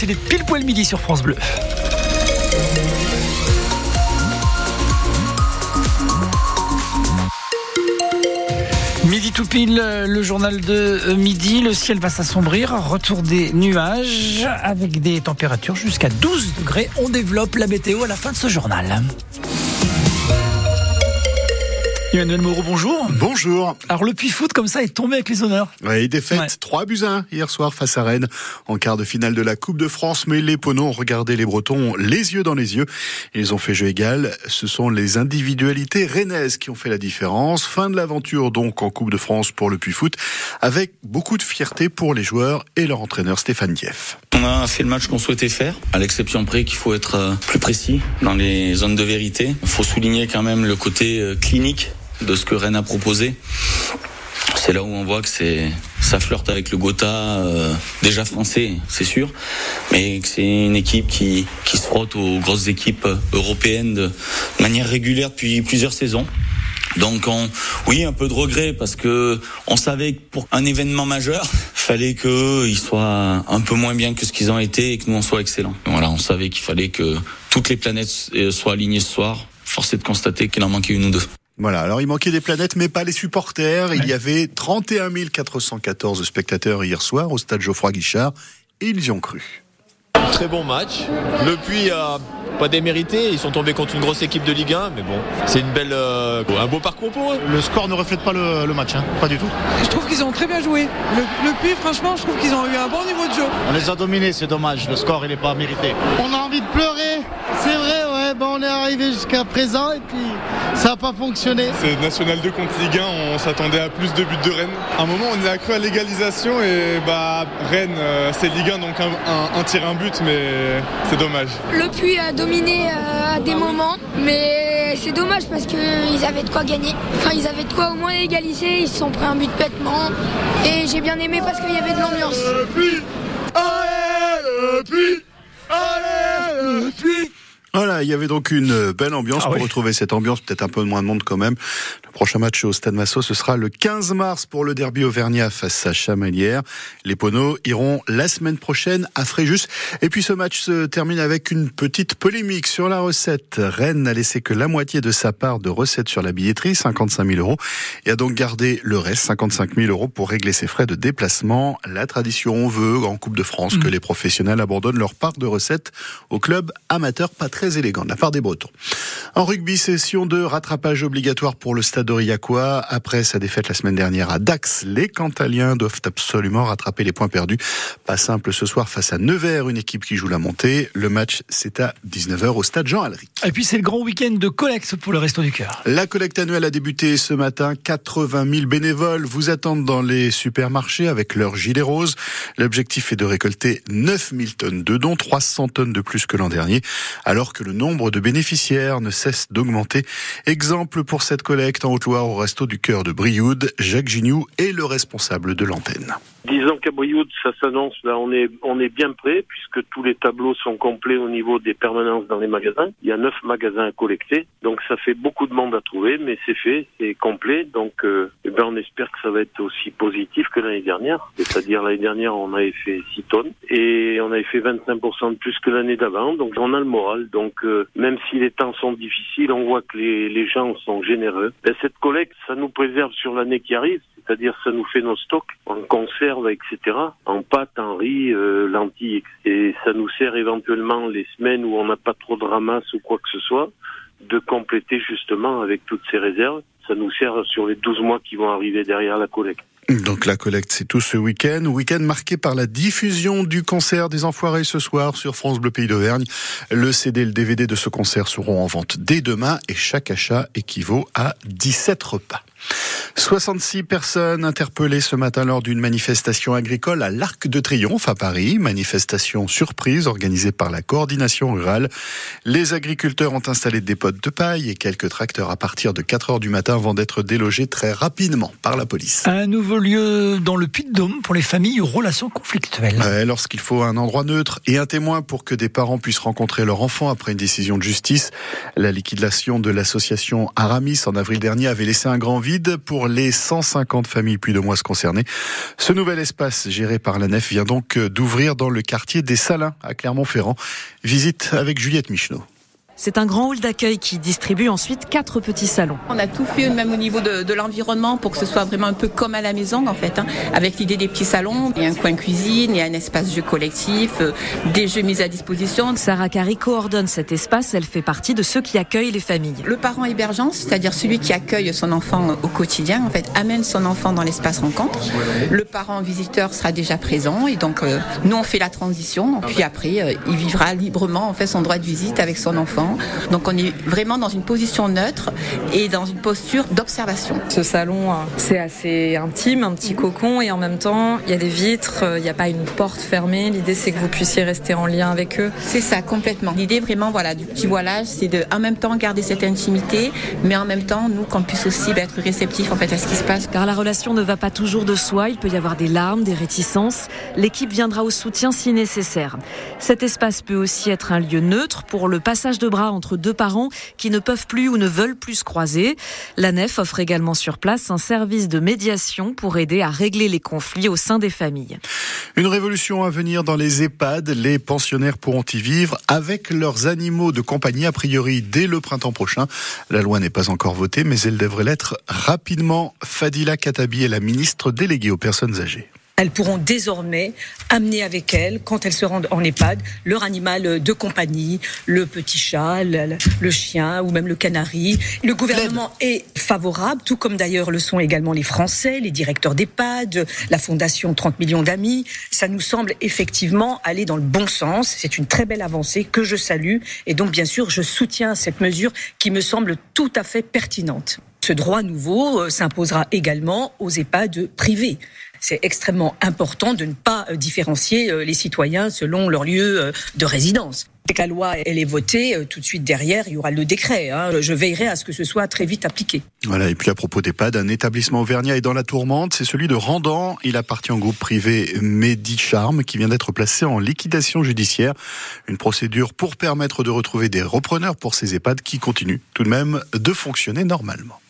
C'est les pile poil midi sur France Bleu. Midi tout pile, le journal de midi, le ciel va s'assombrir, retour des nuages avec des températures jusqu'à 12 degrés. On développe la météo à la fin de ce journal. Emmanuel Moreau, bonjour. Bonjour. Alors le Puy Foot comme ça est tombé avec les honneurs. Oui, défaite Ouais. 3 buts à 1 hier soir face à Rennes en quart de finale de la Coupe de France. Mais les Poneaux ont regardé les Bretons les yeux dans les yeux. Ils ont fait jeu égal. Ce sont les individualités rennaises qui ont fait la différence. Fin de l'aventure donc en Coupe de France pour le Puy Foot avec beaucoup de fierté pour les joueurs et leur entraîneur Stéphane Dieff. On a fait le match qu'on souhaitait faire, à l'exception près qu'il faut être euh, plus précis dans les zones de vérité. Il faut souligner quand même le côté euh, clinique de ce que Rennes a proposé. C'est là où on voit que c'est ça flirte avec le Gotha, euh, déjà français, c'est sûr, mais que c'est une équipe qui, qui se frotte aux grosses équipes européennes de manière régulière depuis plusieurs saisons. Donc on, oui, un peu de regret parce que on savait que pour un événement majeur, fallait qu'ils soient un peu moins bien que ce qu'ils ont été et que nous on soit excellents. Voilà, on savait qu'il fallait que toutes les planètes euh, soient alignées ce soir. Force est de constater qu'il en manquait une ou deux. Voilà, alors il manquait des planètes, mais pas les supporters. Il y avait 31 414 spectateurs hier soir au stade Geoffroy Guichard. Et ils y ont cru. Très bon match. Le Puy a pas démérité. Ils sont tombés contre une grosse équipe de Ligue 1, mais bon, c'est une belle, euh, un beau parcours pour eux. Le score ne reflète pas le, le match, hein. pas du tout. Je trouve qu'ils ont très bien joué. Le, le Puy, franchement, je trouve qu'ils ont eu un bon niveau de jeu. On les a dominés, c'est dommage. Le score, il n'est pas mérité. On a envie de pleurer, c'est vrai, ouais, ben on est arrivé jusqu'à présent et puis ça n'a pas fonctionné. C'est National 2 contre Ligue 1, on s'attendait à plus de buts de Rennes. À un moment, on est accru à l'égalisation et bah Rennes, euh, c'est Ligue 1, donc un, un- un tir, un but, mais c'est dommage. Le Puy a dominé euh, à des moments, mais c'est dommage parce qu'ils avaient de quoi gagner. Enfin, ils avaient de quoi au moins égaliser, ils se sont pris un but bêtement. Et j'ai bien aimé parce qu'il y avait de l'ambiance. Voilà, il y avait donc une belle ambiance. Ah pour oui. retrouver cette ambiance, peut-être un peu moins de monde quand même. Le prochain match au Stade Massot, ce sera le 15 mars pour le derby auvergnat face à Chamalières. Les Poneaux iront la semaine prochaine à Fréjus. Et puis ce match se termine avec une petite polémique sur la recette. Rennes n'a laissé que la moitié de sa part de recette sur la billetterie, 55 000 euros, et a donc gardé le reste, 55 000 euros, pour régler ses frais de déplacement. La tradition veut, en Coupe de France, que les professionnels abandonnent leur part de recette au club amateur pas très élégant de la part des Bretons. En rugby, session de rattrapage obligatoire pour le stade Aurillacois. Après sa défaite la semaine dernière à Dax, les Cantaliens doivent absolument rattraper les points perdus. Pas simple ce soir face à Nevers, une équipe qui joue la montée. Le match, c'est à 19h au stade Jean Alry. Et puis c'est le grand week-end de collecte pour le Resto du Cœur. La collecte annuelle a débuté ce matin. 80 000 bénévoles vous attendent dans les supermarchés avec leurs gilets roses. L'objectif est de récolter 9 000 tonnes de dons, 300 tonnes de plus que l'an dernier, alors que le nombre de bénéficiaires ne cesse d'augmenter. Exemple pour cette collecte en Haute-Loire au Resto du Cœur de Brioude, Jacques Gignoux est le responsable de l'antenne. Disons qu'à Brioude, ça s'annonce, là, on est, on est bien prêt, puisque tous les tableaux sont complets au niveau des permanences dans les magasins. Il y a neuf magasins à collecter, donc ça fait beaucoup de monde à trouver, mais c'est fait, c'est complet, donc, euh, eh ben, on espère que ça va être aussi positif que l'année dernière. C'est-à-dire, l'année dernière, on avait fait 6 tonnes, et on avait fait 25% de plus que l'année d'avant, donc on a le moral. Donc, euh, même si les temps sont difficiles, on voit que les, gens sont généreux. Ben, cette collecte, ça nous préserve sur l'année qui arrive, c'est-à-dire ça nous fait nos stocks en conserve, etc., en pâte, en riz, euh, lentilles, et ça nous sert éventuellement les semaines où on n'a pas trop de ramasse ou quoi que ce soit, de compléter justement avec toutes ces réserves. Ça nous sert sur les 12 mois qui vont arriver derrière la collecte. Donc la collecte, c'est tout ce week-end. Week-end marqué par la diffusion du concert des Enfoirés ce soir sur France Bleu Pays d'Auvergne. Le CD et le DVD de ce concert seront en vente dès demain et chaque achat équivaut à 17 repas. 66 personnes interpellées ce matin lors d'une manifestation agricole à l'Arc de Triomphe à Paris. Manifestation surprise organisée par la coordination rurale. Les agriculteurs ont installé des potes de paille et quelques tracteurs à partir de 4 heures du matin avant d'être délogés très rapidement par la police. Un nouveau lieu dans le Puy-de-Dôme pour les familles aux relations conflictuelles. Ouais, Lorsqu'il faut un endroit neutre et un témoin pour que des parents puissent rencontrer leur enfant après une décision de justice, la liquidation de l'association Aramis en avril dernier avait laissé un grand vide. Pour les 150 familles puis de mois concernées. Ce nouvel espace géré par la nef vient donc d'ouvrir dans le quartier des Salins à Clermont-Ferrand. Visite avec Juliette Michneau. C'est un grand hall d'accueil qui distribue ensuite quatre petits salons. On a tout fait même au niveau de, de l'environnement pour que ce soit vraiment un peu comme à la maison en fait, hein, avec l'idée des petits salons. Il y a un coin cuisine, il y a un espace jeu collectif, euh, des jeux mis à disposition. Sarah Carey coordonne cet espace, elle fait partie de ceux qui accueillent les familles. Le parent hébergeant, c'est-à-dire celui qui accueille son enfant au quotidien, en fait, amène son enfant dans l'espace rencontre. Le parent visiteur sera déjà présent et donc euh, nous on fait la transition. Puis après, euh, il vivra librement en fait son droit de visite avec son enfant donc on est vraiment dans une position neutre et dans une posture d'observation. Ce salon, c'est assez intime, un petit cocon et en même temps, il y a des vitres, il n'y a pas une porte fermée. L'idée, c'est que vous puissiez rester en lien avec eux. C'est ça, complètement. L'idée vraiment, voilà, du petit voilage, c'est de en même temps garder cette intimité, mais en même temps, nous, qu'on puisse aussi bah, être réceptifs en fait à ce qui se passe. Car la relation ne va pas toujours de soi. Il peut y avoir des larmes, des réticences. L'équipe viendra au soutien si nécessaire. Cet espace peut aussi être un lieu neutre pour le passage de entre deux parents qui ne peuvent plus ou ne veulent plus se croiser. La nef offre également sur place un service de médiation pour aider à régler les conflits au sein des familles. Une révolution à venir dans les EHPAD. Les pensionnaires pourront y vivre avec leurs animaux de compagnie a priori dès le printemps prochain. La loi n'est pas encore votée, mais elle devrait l'être rapidement. Fadila Katabi est la ministre déléguée aux personnes âgées elles pourront désormais amener avec elles, quand elles se rendent en EHPAD, leur animal de compagnie, le petit chat, le, chien ou même le canari. Le gouvernement est favorable, tout comme d'ailleurs le sont également les Français, les directeurs d'EHPAD, la Fondation 30 millions d'amis. Ça nous semble effectivement aller dans le bon sens. C'est une très belle avancée que je salue. Et donc, bien sûr, je soutiens cette mesure qui me semble tout à fait pertinente. Ce droit nouveau euh, s'imposera également aux EHPAD privés c'est extrêmement important de ne pas euh, différencier euh, les citoyens selon leur lieu de résidence. Dès que la loi elle est votée, tout de suite derrière, il y aura le décret. Hein. Je veillerai à ce que ce soit très vite appliqué. Voilà, et puis à propos d'EHPAD, un établissement auvergnat est dans la tourmente, c'est celui de Randan. Il appartient au groupe privé Medicharm qui vient d'être placé en liquidation judiciaire. Une procédure pour permettre de retrouver des repreneurs pour ces EHPAD qui continuent tout de même de fonctionner normalement.